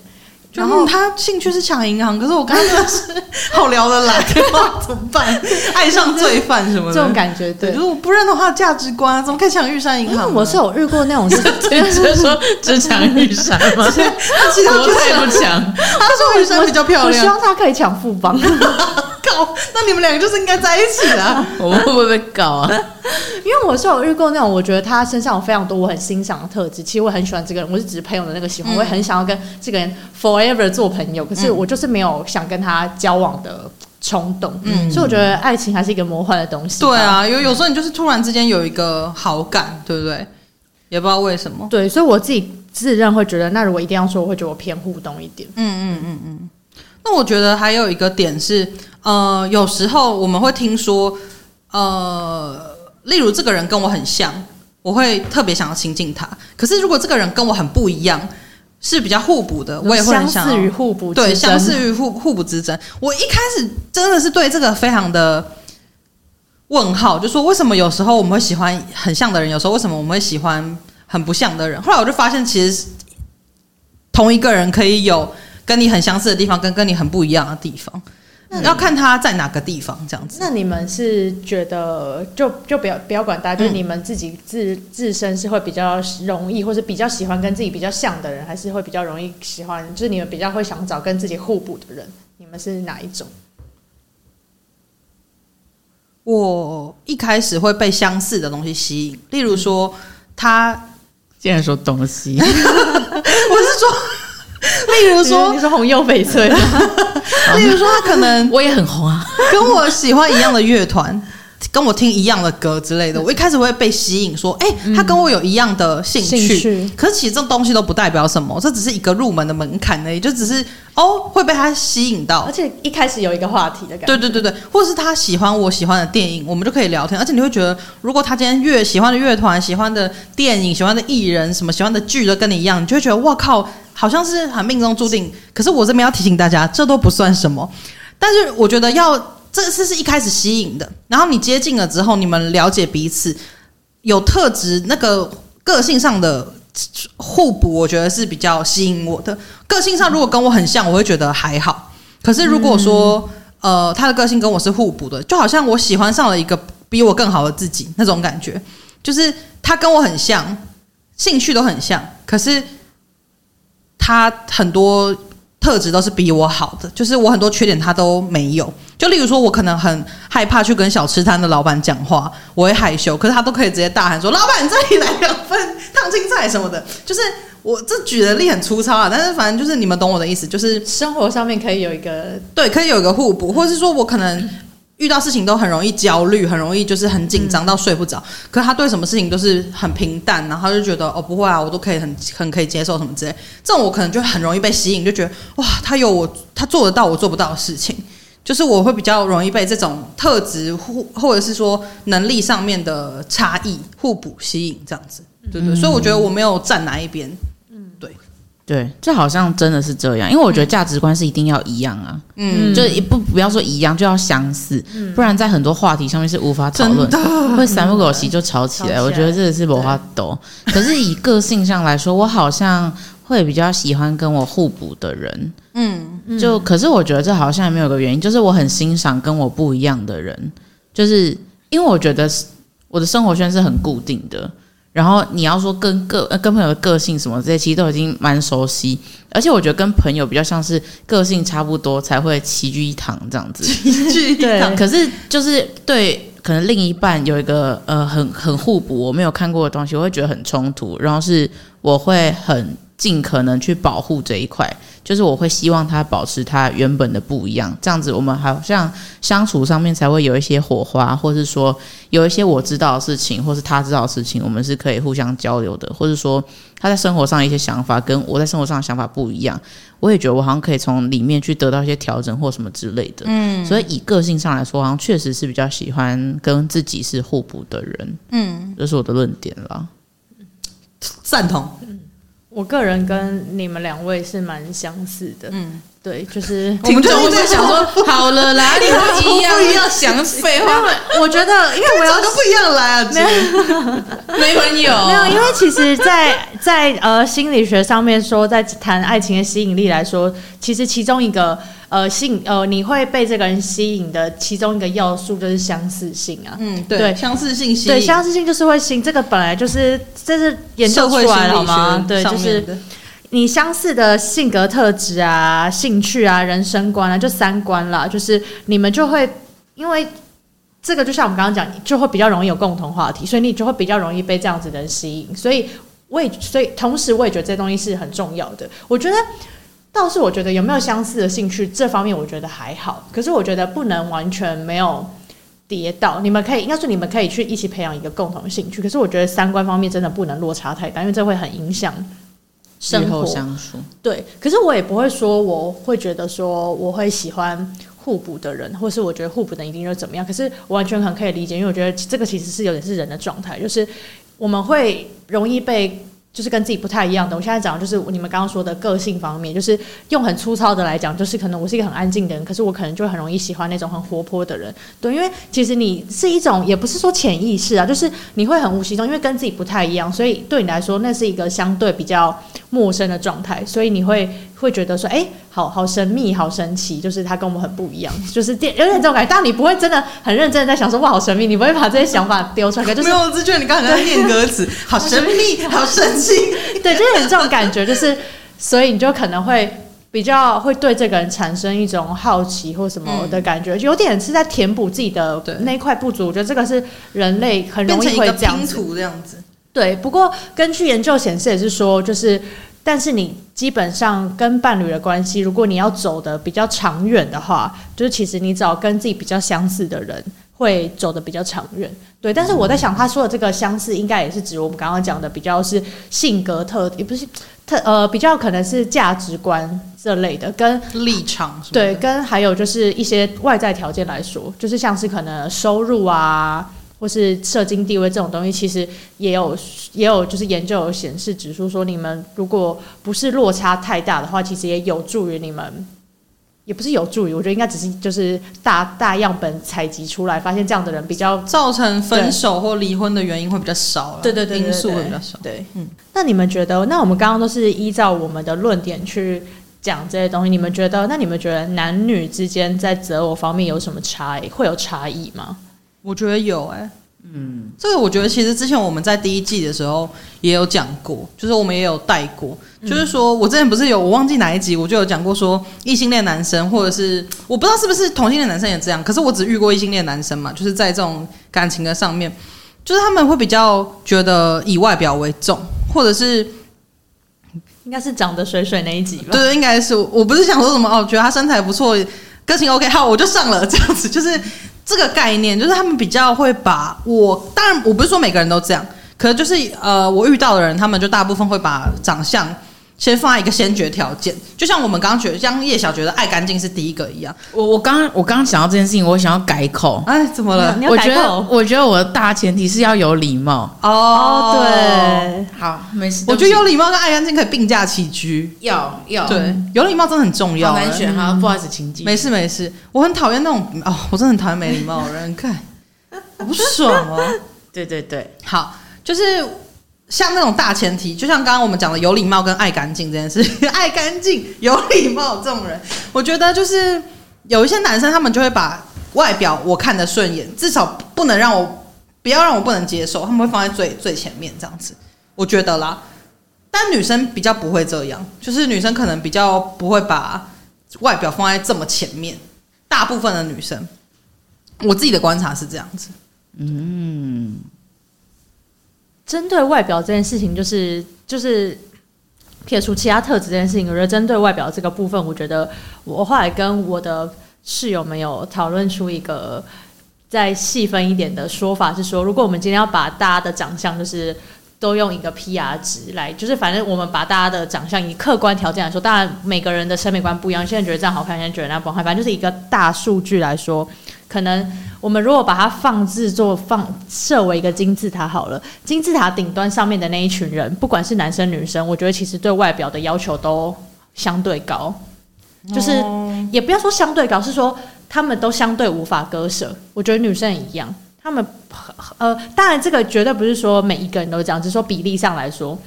然后他兴趣是抢银行，可是我刚刚是 <laughs> 好聊得来，<laughs> 怎么办？<laughs> 爱上罪犯什么的这种感觉，对。如果不认的话，价值观怎么可以抢玉山银行？我是有遇过那种事，就是说只抢玉山吗？他其他就不抢。他说玉山比较漂亮，我希望他可以抢富邦。靠，那你们两个就是应该在一起啊！<laughs> 我们会不会被搞啊？<laughs> 因为我是有遇过那种，我觉得他身上有非常多我很欣赏的特质。其实我很喜欢这个人，我是只是朋友的那个喜欢，嗯、我也很想要跟这个人 forever 做朋友。可是我就是没有想跟他交往的冲动。嗯，所以我觉得爱情还是一个魔幻的东西。对啊，有有时候你就是突然之间有一个好感，对不对？也不知道为什么。对，所以我自己自认会觉得，那如果一定要说，我会觉得我偏互动一点。嗯嗯嗯嗯。那我觉得还有一个点是，呃，有时候我们会听说，呃。例如这个人跟我很像，我会特别想要亲近他。可是如果这个人跟我很不一样，是比较互补的，我也会很想相似于互补。对，相似于互互补之争。我一开始真的是对这个非常的问号，就说为什么有时候我们会喜欢很像的人，有时候为什么我们会喜欢很不像的人？后来我就发现，其实同一个人可以有跟你很相似的地方，跟跟你很不一样的地方。要看他在哪个地方这样子。那你们是觉得就就不要不要管大家，就你们自己自自身是会比较容易，或是比较喜欢跟自己比较像的人，还是会比较容易喜欢？就是你们比较会想找跟自己互补的人，你们是哪一种？我一开始会被相似的东西吸引，例如说他竟然说东西，<laughs> 我是说。<laughs> 例如说，你是红釉翡翠。<laughs> 例如说，他可能 <laughs> 我也很红啊，跟我喜欢一样的乐团，跟我听一样的歌之类的。我一开始会被吸引，说，哎、欸，他跟我有一样的兴趣。兴趣。可是其实这东西都不代表什么，这只是一个入门的门槛而已，就只是哦会被他吸引到，而且一开始有一个话题的感觉。对对对对，或者是他喜欢我喜欢的电影，我们就可以聊天。而且你会觉得，如果他今天越喜欢的乐团、喜欢的电影、喜欢的艺人、什么喜欢的剧都跟你一样，你就会觉得哇靠。好像是很命中注定，可是我这边要提醒大家，这都不算什么。但是我觉得要这次是一开始吸引的，然后你接近了之后，你们了解彼此，有特质，那个个性上的互补，我觉得是比较吸引我的。个性上如果跟我很像，我会觉得还好。可是如果说呃他的个性跟我是互补的，就好像我喜欢上了一个比我更好的自己那种感觉，就是他跟我很像，兴趣都很像，可是。他很多特质都是比我好的，就是我很多缺点他都没有。就例如说，我可能很害怕去跟小吃摊的老板讲话，我会害羞，可是他都可以直接大喊说：“老板，这里来两份烫青菜什么的。”就是我这举的例很粗糙啊，但是反正就是你们懂我的意思，就是生活上面可以有一个对，可以有一个互补，或是说我可能。遇到事情都很容易焦虑，很容易就是很紧张到睡不着。嗯、可是他对什么事情都是很平淡，然后他就觉得哦不会啊，我都可以很很可以接受什么之类。这种我可能就很容易被吸引，就觉得哇，他有我他做得到我做不到的事情，就是我会比较容易被这种特质或或者是说能力上面的差异互补吸引这样子，对对。嗯、所以我觉得我没有站哪一边，嗯，对。对，这好像真的是这样，因为我觉得价值观是一定要一样啊，嗯，就也不不要说一样，就要相似，嗯、不然在很多话题上面是无法讨论，会三不狗席就吵起来。嗯、我觉得这个是无法斗。可是以个性上来说，我好像会比较喜欢跟我互补的人，嗯，就可是我觉得这好像也没有个原因，就是我很欣赏跟我不一样的人，就是因为我觉得我的生活圈是很固定的。然后你要说跟个跟朋友的个性什么这些，其实都已经蛮熟悉。而且我觉得跟朋友比较像是个性差不多才会齐聚一堂这样子。齐聚一堂。可是就是对，可能另一半有一个呃很很互补，我没有看过的东西，我会觉得很冲突。然后是我会很尽可能去保护这一块。就是我会希望他保持他原本的不一样，这样子我们好像相处上面才会有一些火花，或是说有一些我知道的事情，或是他知道的事情，我们是可以互相交流的，或是说他在生活上一些想法跟我在生活上的想法不一样，我也觉得我好像可以从里面去得到一些调整或什么之类的。嗯，所以以个性上来说，好像确实是比较喜欢跟自己是互补的人。嗯，这是我的论点了，赞同。我个人跟你们两位是蛮相似的，嗯，对，就是我们就在想说，好了啦，<laughs> 你们一样一样想废话。我觉得，因为我要都不一样来啊，没有，<laughs> 没朋友，没有，因为其实在，在在呃心理学上面说，在谈爱情的吸引力来说，其实其中一个。呃，性呃，你会被这个人吸引的其中一个要素就是相似性啊。嗯，对，对相似性吸引。对，相似性就是会吸引。这个本来就是这是研究出来了吗？对，就是你相似的性格特质啊、兴趣啊、人生观啊，就三观啦，就是你们就会因为这个，就像我们刚刚讲，就会比较容易有共同话题，所以你就会比较容易被这样子的人吸引。所以我也，所以同时我也觉得这东西是很重要的。我觉得。倒是我觉得有没有相似的兴趣这方面，我觉得还好。可是我觉得不能完全没有跌倒。你们可以应该说你们可以去一起培养一个共同兴趣。可是我觉得三观方面真的不能落差太大，因为这会很影响生活相处。对，可是我也不会说我会觉得说我会喜欢互补的人，或是我觉得互补的人一定就怎么样。可是我完全很可以理解，因为我觉得这个其实是有点是人的状态，就是我们会容易被。就是跟自己不太一样的。我现在讲就是你们刚刚说的个性方面，就是用很粗糙的来讲，就是可能我是一个很安静的人，可是我可能就很容易喜欢那种很活泼的人。对，因为其实你是一种，也不是说潜意识啊，就是你会很无形中，因为跟自己不太一样，所以对你来说那是一个相对比较陌生的状态，所以你会会觉得说，哎、欸。好好神秘，好神奇，就是他跟我们很不一样，就是有点这种感觉。但你不会真的很认真的在想说，哇，好神秘，你不会把这些想法丢出来。就是、没有，我只觉得你刚才在念歌词，<laughs> 好神秘，好神奇。对，就是有这种感觉，就是所以你就可能会比较会对这个人产生一种好奇或什么的感觉，嗯、有点是在填补自己的那块不足。我觉得这个是人类很容易会这样子。对，不过根据研究显示也是说，就是。但是你基本上跟伴侣的关系，如果你要走的比较长远的话，就是其实你找跟自己比较相似的人，会走的比较长远。对，但是我在想，他说的这个相似，应该也是指我们刚刚讲的比较是性格特，也不是特呃，比较可能是价值观这类的，跟立场？对，跟还有就是一些外在条件来说，就是像是可能收入啊。或是社经地位这种东西，其实也有也有就是研究有显示指出说，你们如果不是落差太大的话，其实也有助于你们，也不是有助于，我觉得应该只是就是大大样本采集出来，发现这样的人比较造成分手或离婚的原因会比较少，对对对，因素会比较少。对，嗯。那你们觉得？那我们刚刚都是依照我们的论点去讲这些东西，你们觉得？那你们觉得男女之间在择偶方面有什么差异？会有差异吗？我觉得有哎、欸，嗯，这个我觉得其实之前我们在第一季的时候也有讲过，就是我们也有带过，嗯、就是说我之前不是有我忘记哪一集，我就有讲过说异性恋男生或者是我不知道是不是同性恋男生也这样，可是我只遇过异性恋男生嘛，就是在这种感情的上面，就是他们会比较觉得以外表为重，或者是 <laughs> 应该是长得水水那一集吧？对，应该是我不是想说什么哦，觉得他身材不错，个性 OK，好，我就上了这样子，就是。这个概念就是他们比较会把我，当然我不是说每个人都这样，可能就是呃，我遇到的人，他们就大部分会把长相先放在一个先决条件，就像我们刚刚觉得，像叶小觉得爱干净是第一个一样。我我刚我刚刚想到这件事情，我想要改口。哎，怎么了？我觉得我觉得我的大前提是要有礼貌。哦，对，好，没事。我觉得有礼貌跟爱干净可以并驾齐驱。要要，对，有礼貌真的很重要。好难选哈，不好意思，请进。没事没事，我很讨厌那种哦，我真的很讨厌没礼貌的人，看我不爽哦。<laughs> 对对对，好，就是。像那种大前提，就像刚刚我们讲的有礼貌跟爱干净这件事，<laughs> 爱干净、有礼貌这种人，我觉得就是有一些男生，他们就会把外表我看得顺眼，至少不能让我不要让我不能接受，他们会放在最最前面这样子，我觉得啦。但女生比较不会这样，就是女生可能比较不会把外表放在这么前面，大部分的女生，我自己的观察是这样子，嗯。针对外表这件事情，就是就是撇除其他特质这件事情，我觉得针对外表这个部分，我觉得我后来跟我的室友们有讨论出一个再细分一点的说法，是说，如果我们今天要把大家的长相，就是都用一个 PR 值来，就是反正我们把大家的长相以客观条件来说，当然每个人的审美观不一样，现在觉得这样好看，现在觉得那样不好看，反正就是一个大数据来说，可能。我们如果把它放置做放设为一个金字塔好了，金字塔顶端上面的那一群人，不管是男生女生，我觉得其实对外表的要求都相对高，就是也不要说相对高，是说他们都相对无法割舍。我觉得女生也一样，他们呃，当然这个绝对不是说每一个人都这样，只是说比例上来说，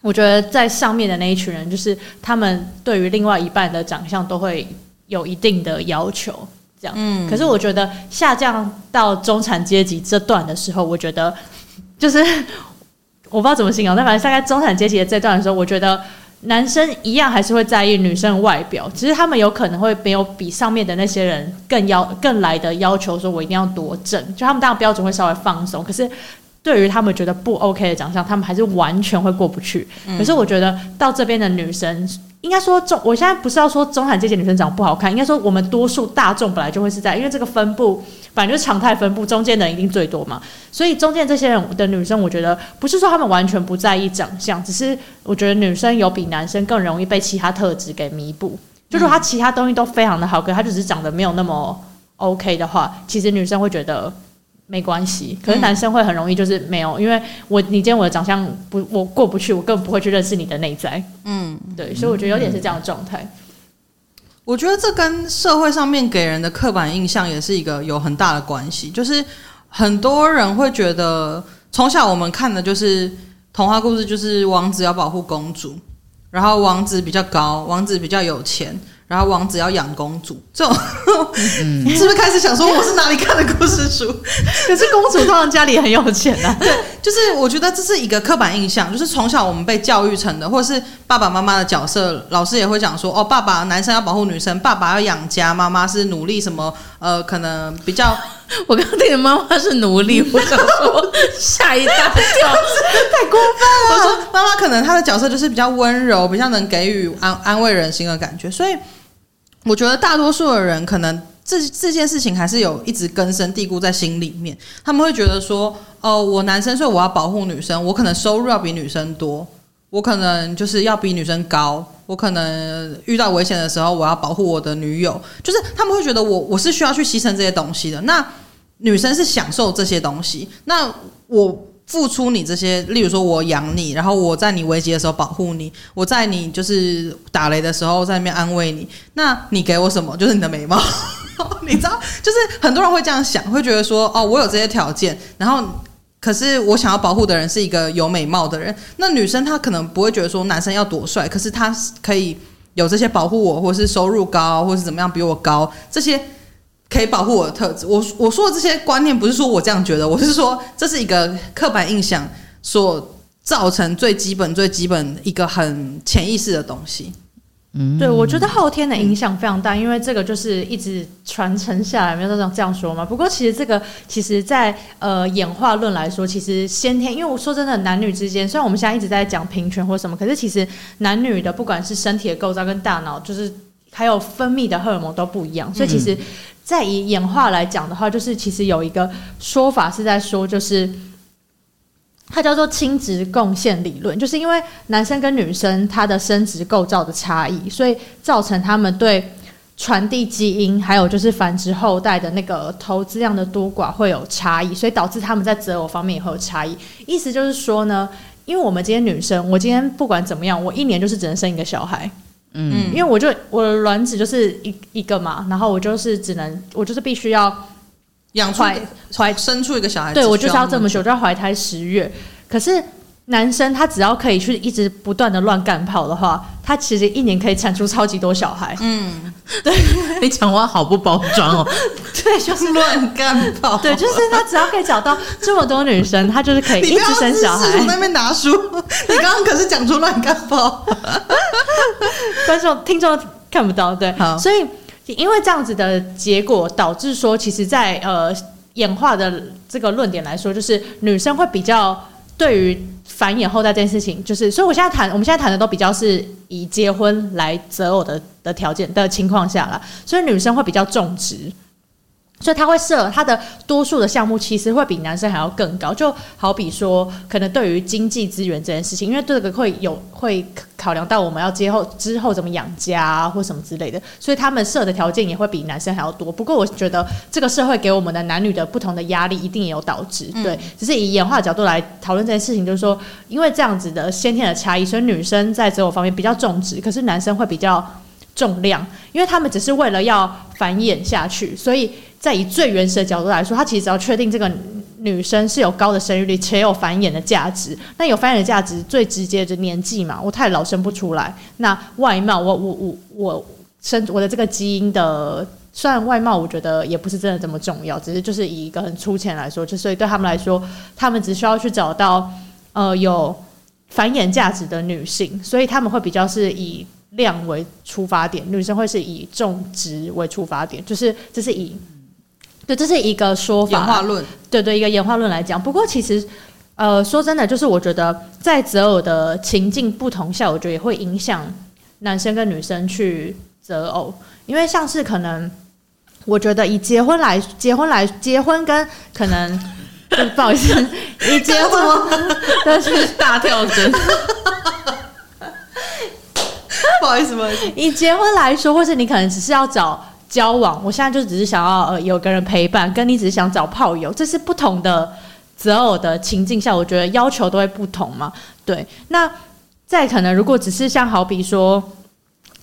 我觉得在上面的那一群人，就是他们对于另外一半的长相都会有一定的要求。这样，嗯，可是我觉得下降到中产阶级这段的时候，我觉得就是 <laughs> 我不知道怎么形容，但反正大概中产阶级的这段的时候，我觉得男生一样还是会在意女生的外表，其实他们有可能会没有比上面的那些人更要更来的要求，说我一定要多正，就他们当然标准会稍微放松，可是对于他们觉得不 OK 的长相，他们还是完全会过不去。可是我觉得到这边的女生。应该说中，我现在不是要说中产阶级女生长不好看，应该说我们多数大众本来就会是在，因为这个分布本来就是常态分布，中间的人一定最多嘛，所以中间这些人的女生，我觉得不是说她们完全不在意长相，只是我觉得女生有比男生更容易被其他特质给弥补，就说她其他东西都非常的好，可是她只是长得没有那么 OK 的话，其实女生会觉得。没关系，可是男生会很容易就是没有，因为我你今天我的长相不我过不去，我更不会去认识你的内在。嗯，对，所以我觉得有点是这样的状态。我觉得这跟社会上面给人的刻板印象也是一个有很大的关系，就是很多人会觉得从小我们看的就是童话故事，就是王子要保护公主，然后王子比较高，王子比较有钱。然后王子要养公主，这种、嗯、<laughs> 是不是开始想说我是哪里看的故事书？<laughs> 可是公主通常家里很有钱啊。<laughs> 对，就是我觉得这是一个刻板印象，就是从小我们被教育成的，或者是爸爸妈妈的角色，老师也会讲说，哦，爸爸男生要保护女生，爸爸要养家，妈妈是努力什么？呃，可能比较。<laughs> 我刚刚听的妈妈是奴隶，<laughs> 我想说吓一大跳，太过分了。我说妈妈可能她的角色就是比较温柔，比较能给予安安慰人心的感觉，所以我觉得大多数的人可能这这件事情还是有一直根深蒂固在心里面。他们会觉得说，哦，我男生，所以我要保护女生，我可能收入要比女生多，我可能就是要比女生高，我可能遇到危险的时候，我要保护我的女友，就是他们会觉得我我是需要去牺牲这些东西的。那女生是享受这些东西，那我付出你这些，例如说我养你，然后我在你危机的时候保护你，我在你就是打雷的时候在那边安慰你，那你给我什么？就是你的美貌，<laughs> 你知道，就是很多人会这样想，会觉得说，哦，我有这些条件，然后可是我想要保护的人是一个有美貌的人，那女生她可能不会觉得说男生要多帅，可是他可以有这些保护我，或是收入高，或是怎么样比我高这些。可以保护我的特质。我我说的这些观念不是说我这样觉得，我是说这是一个刻板印象所造成最基本、最基本一个很潜意识的东西。嗯，对，我觉得后天的影响非常大，因为这个就是一直传承下来，没有这样这样说嘛。不过其实这个其实在呃演化论来说，其实先天，因为我说真的，男女之间虽然我们现在一直在讲平权或什么，可是其实男女的不管是身体的构造跟大脑，就是还有分泌的荷尔蒙都不一样，所以其实。再以演化来讲的话，就是其实有一个说法是在说，就是它叫做亲职贡献理论，就是因为男生跟女生他的生殖构造的差异，所以造成他们对传递基因还有就是繁殖后代的那个投资量的多寡会有差异，所以导致他们在择偶方面也会有差异。意思就是说呢，因为我们今天女生，我今天不管怎么样，我一年就是只能生一个小孩，嗯，因为我就我的卵子就是一一个嘛，然后我就是只能我就是必须要。养怀怀生出一个小孩，对我就是要这么久，就要怀胎十月。可是男生他只要可以去一直不断的乱干炮的话，他其实一年可以产出超级多小孩。嗯，<laughs> 对，你讲话好不包装哦。<laughs> 对，就是乱干炮。对，就是他只要可以找到这么多女生，他就是可以 <laughs> 一直生小孩。你从那边拿书，你刚刚可是讲出乱干炮。观众听众看不到，对，好，所以。因为这样子的结果，导致说，其实在，在呃演化的这个论点来说，就是女生会比较对于繁衍后代这件事情，就是，所以我现在谈，我们现在谈的都比较是以结婚来择偶的的条件的情况下啦，所以女生会比较重视。所以他会设他的多数的项目，其实会比男生还要更高。就好比说，可能对于经济资源这件事情，因为这个会有会考量到我们要之后之后怎么养家啊，或什么之类的，所以他们设的条件也会比男生还要多。不过我觉得这个社会给我们的男女的不同的压力，一定也有导致。对，只是以演化角度来讨论这件事情，就是说，因为这样子的先天的差异，所以女生在择偶方面比较重视，可是男生会比较重量，因为他们只是为了要繁衍下去，所以。在以最原始的角度来说，他其实只要确定这个女生是有高的生育率且有繁衍的价值。那有繁衍的价值，最直接的年纪嘛，我太老生不出来。那外貌，我我我我生我的这个基因的，虽然外貌我觉得也不是真的这么重要，只是就是以一个很粗浅来说，就所以对他们来说，他们只需要去找到呃有繁衍价值的女性，所以他们会比较是以量为出发点，女生会是以种植为出发点，就是这是以。对，这是一个说法，演化论。对对，一个演化论来讲。不过其实，呃，说真的，就是我觉得在择偶的情境不同下，我觉得也会影响男生跟女生去择偶。因为像是可能，我觉得以结婚来，结婚来，结婚跟可能，<laughs> 不好意思，以结婚但 <laughs> 是大跳针。<laughs> <laughs> 不好意思，不好意思。以结婚来说，或是你可能只是要找。交往，我现在就只是想要呃有个人陪伴，跟你只是想找炮友，这是不同的择偶的情境下，我觉得要求都会不同嘛。对，那再可能如果只是像好比说，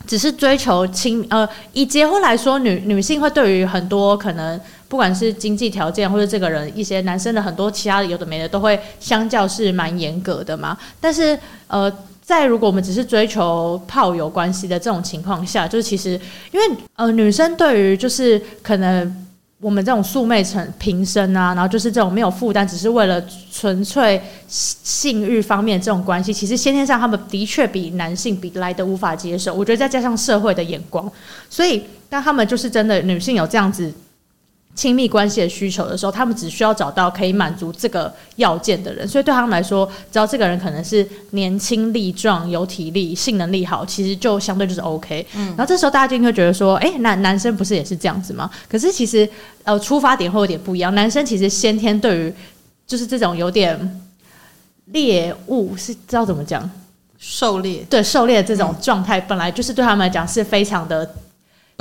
只是追求亲呃以结婚来说，女女性会对于很多可能不管是经济条件或者这个人一些男生的很多其他的有的没的都会相较是蛮严格的嘛。但是呃。在如果我们只是追求炮友关系的这种情况下，就是其实因为呃女生对于就是可能我们这种素昧成平生啊，然后就是这种没有负担，只是为了纯粹性欲方面这种关系，其实先天上他们的确比男性比来的无法接受。我觉得再加上社会的眼光，所以当他们就是真的女性有这样子。亲密关系的需求的时候，他们只需要找到可以满足这个要件的人，所以对他们来说，只要这个人可能是年轻力壮、有体力、性能力好，其实就相对就是 OK。嗯，然后这时候大家就会觉得说，哎，男男生不是也是这样子吗？可是其实呃，出发点会有点不一样。男生其实先天对于就是这种有点猎物是知道怎么讲，狩猎，对狩猎这种状态，本来就是对他们来讲是非常的。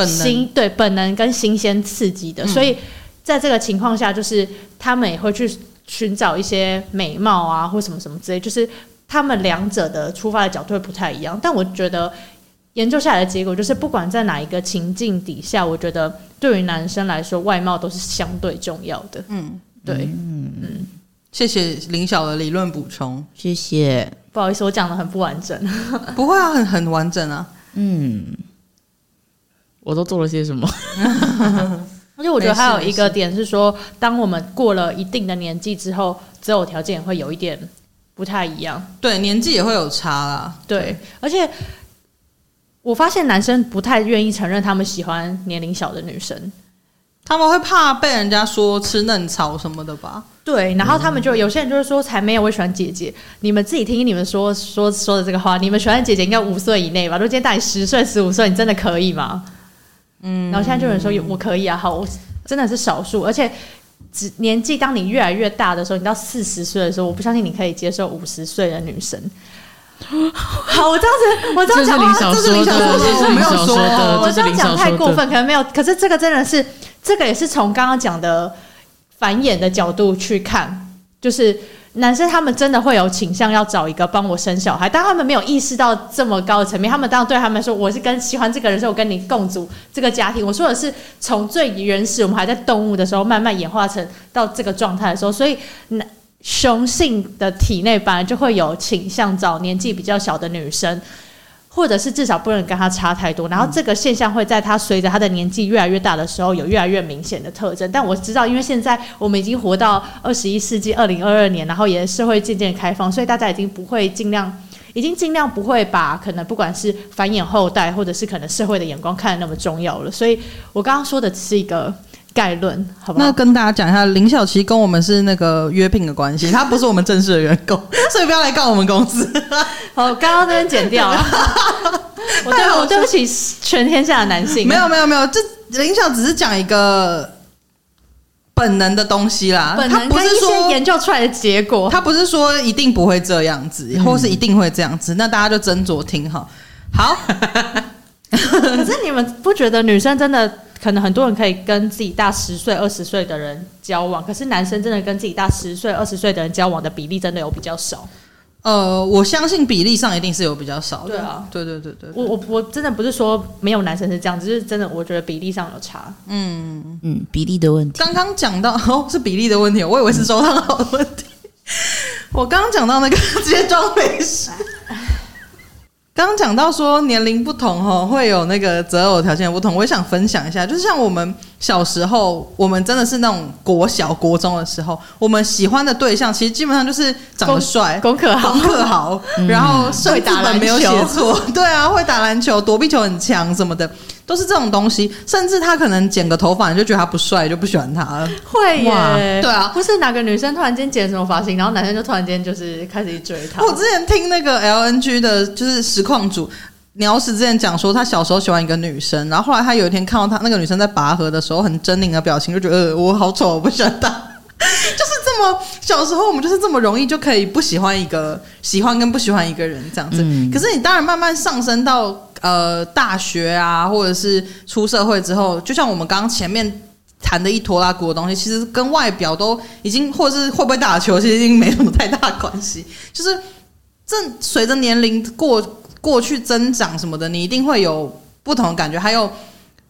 新对本能跟新鲜刺激的，所以在这个情况下，就是他们也会去寻找一些美貌啊，或什么什么之类，就是他们两者的出发的角度会不太一样。但我觉得研究下来的结果就是，不管在哪一个情境底下，我觉得对于男生来说，外貌都是相对重要的。嗯，对，嗯嗯，谢谢林晓的理论补充，谢谢。不好意思，我讲的很不完整，<laughs> 不会啊，很很完整啊，嗯。我都做了些什么？<laughs> 而且我觉得还有一个点是说，当我们过了一定的年纪之后，择偶条件也会有一点不太一样。对，年纪也会有差啦。对，对，而且我发现男生不太愿意承认他们喜欢年龄小的女生，他们会怕被人家说吃嫩草什么的吧？对，然后他们就有些人就是说，才没有，我喜欢姐姐。你们自己听听你们说说说的这个话，你们喜欢姐姐应该五岁以内吧？如果今天大你十岁、十五岁，你真的可以吗？嗯，然后现在就有人说，我可以啊，好，我真的是少数，而且只年纪当你越来越大的时候，你到四十岁的时候，我不相信你可以接受五十岁的女生。好，我这样子，我这样讲话，这是林小说的，这是林小说的，我这样讲太过分，可能没有。<laughs> 可是这个真的是，这个也是从刚刚讲的繁衍的角度去看，就是男生他们真的会有倾向要找一个帮我生小孩，但他们没有意识到这么高的层面。他们当对他们说，我是跟喜欢这个人，所以我跟你共组这个家庭。我说的是从最原始，我们还在动物的时候，慢慢演化成到这个状态的时候，所以男。雄性的体内本来就会有倾向找年纪比较小的女生，或者是至少不能跟他差太多。然后这个现象会在他随着他的年纪越来越大的时候有越来越明显的特征。但我知道，因为现在我们已经活到二十一世纪二零二二年，然后也社会渐渐开放，所以大家已经不会尽量，已经尽量不会把可能不管是繁衍后代，或者是可能社会的眼光看得那么重要了。所以我刚刚说的只是一个。概论，好不好？那跟大家讲一下，林小琪跟我们是那个约聘的关系，他不是我们正式的员工，<laughs> 所以不要来告我们公司。好，刚刚那边剪掉了。<laughs> 我对我对不起全天下的男性。没有没有没有，这林小只是讲一个本能的东西啦，本能跟一些研究出来的结果，他不是说一定不会这样子，或是一定会这样子，那大家就斟酌听哈。好，<laughs> 可是你们不觉得女生真的？可能很多人可以跟自己大十岁、二十岁的人交往，可是男生真的跟自己大十岁、二十岁的人交往的比例真的有比较少。呃，我相信比例上一定是有比较少的。对啊，对对对。我我我真的不是说没有男生是这样，只是真的我觉得比例上有差。嗯嗯，比例的问题。刚刚讲到哦，是比例的问题，我以为是收藏好的问题。嗯、<laughs> 我刚刚讲到那个直接装没事。刚讲到说年龄不同哈，会有那个择偶条件不同，我也想分享一下，就是像我们小时候，我们真的是那种国小、国中的时候，我们喜欢的对象其实基本上就是长得帅、功课好、功课好，然后会打篮球没有写错，对啊，会打篮球、躲避球很强什么的。都是这种东西，甚至他可能剪个头发，你就觉得他不帅，就不喜欢他了。会耶，对啊，不是哪个女生突然间剪什么发型，然后男生就突然间就是开始去追她。我之前听那个 LNG 的，就是实况主鸟屎之前讲说，他小时候喜欢一个女生，然后后来他有一天看到他那个女生在拔河的时候很狰狞的表情，就觉得、呃、我好丑，我不喜欢她。<laughs> 就是这么小时候，我们就是这么容易就可以不喜欢一个喜欢跟不喜欢一个人这样子。嗯、可是你当然慢慢上升到。呃，大学啊，或者是出社会之后，就像我们刚刚前面谈的一拖拉股的东西，其实跟外表都已经，或者是会不会打球，其实已经没什么太大关系。就是正随着年龄过过去增长什么的，你一定会有不同的感觉。还有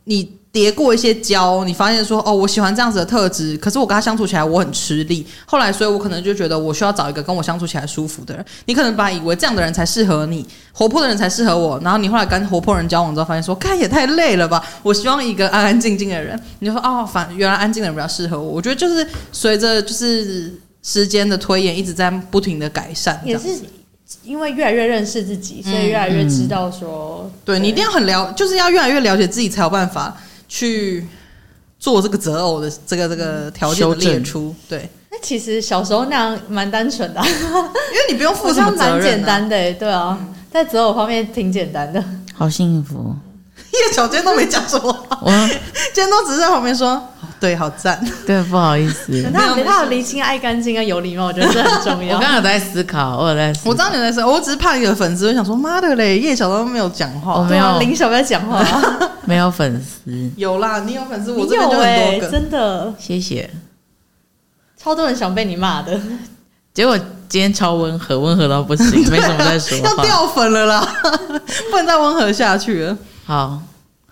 你。叠过一些胶，你发现说哦，我喜欢这样子的特质，可是我跟他相处起来我很吃力。后来，所以我可能就觉得我需要找一个跟我相处起来舒服的人。你可能本来以为这样的人才适合你，活泼的人才适合我，然后你后来跟活泼人交往之后，发现说，看也太累了吧。我希望一个安安静静的人。你就说哦，反原来安静的人比较适合我。我觉得就是随着就是时间的推演，一直在不停的改善。也是因为越来越认识自己，所以越来越知道说，嗯、对，对你一定要很了，就是要越来越了解自己，才有办法。去做这个择偶的这个这个条件的列出，对。那其实小时候那样蛮单纯的，<laughs> 因为你不用负什么责任，蛮简单的，对啊，在择偶方面挺简单的，好幸福。<laughs> 叶小今天都没讲什么话，我 <laughs> 今天都只是在旁边说。对，好赞。对，不好意思。他有他有厘清、爱干净跟有礼貌，我觉得这很重要。<laughs> 我刚刚有在思考，我有在思考。我知道你在思考，我只是怕你的粉丝会想说：“妈的嘞，叶小都没有讲话。”我没有，林小在讲话，没有粉丝。有啦，你有粉丝，我这边就很多真的，谢谢。超多人想被你骂的，结果今天超温和，温和到不行，没什么在说话。要掉粉了啦，不能再温和下去了。好，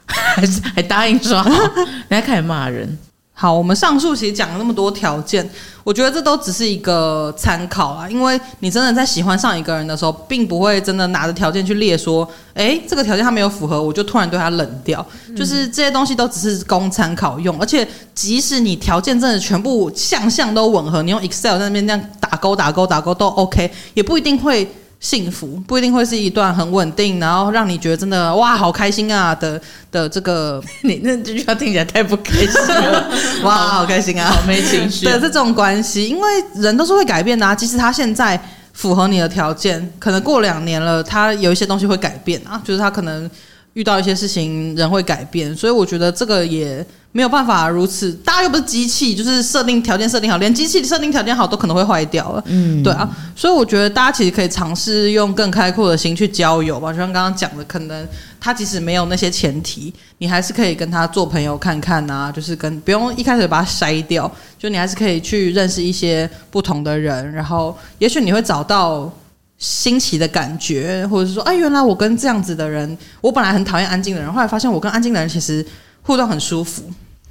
还 <laughs> 是还答应说好，<laughs> 人家开始骂人。好，我们上述其实讲了那么多条件，我觉得这都只是一个参考啊。因为你真的在喜欢上一个人的时候，并不会真的拿着条件去列说，诶，这个条件他没有符合，我就突然对他冷掉。就是这些东西都只是供参考用，而且即使你条件真的全部项项都吻合，你用 Excel 在那边这样打勾打勾打勾都 OK，也不一定会。幸福不一定会是一段很稳定，然后让你觉得真的哇好开心啊的的这个，<laughs> 你那这句话听起来太不开心。<laughs> 了，哇好开心啊，好没情绪。的这种关系，因为人都是会改变的啊，即使他现在符合你的条件，可能过两年了，他有一些东西会改变啊，就是他可能遇到一些事情，人会改变，所以我觉得这个也没有办法如此。大家又不是机器，就是设定条件设定好，连机器设定条件好都可能会坏掉了。嗯，对啊，所以我觉得大家其实可以尝试用更开阔的心去交友吧。就像刚刚讲的，可能他即使没有那些前提，你还是可以跟他做朋友看看啊，就是跟不用一开始把他筛掉，就你还是可以去认识一些不同的人，然后也许你会找到。新奇的感觉，或者是说，哎，原来我跟这样子的人，我本来很讨厌安静的人，后来发现我跟安静的人其实互动很舒服。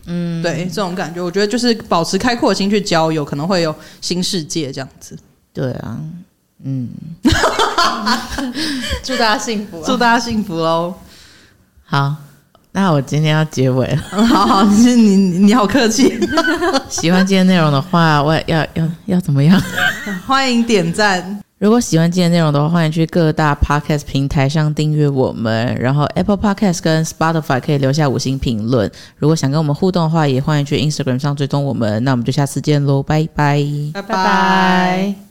嗯，对，这种感觉，我觉得就是保持开阔的心去交友，可能会有新世界这样子。对啊，嗯，<laughs> 祝大家幸福，祝大家幸福喽。好，那我今天要结尾了。好 <laughs> 好，你你你好客气。喜欢今天内容的话，我要要要怎么样？<laughs> 欢迎点赞。如果喜欢今天内容的话，欢迎去各大 podcast 平台上订阅我们，然后 Apple Podcast 跟 Spotify 可以留下五星评论。如果想跟我们互动的话，也欢迎去 Instagram 上追踪我们。那我们就下次见喽，拜拜，拜拜。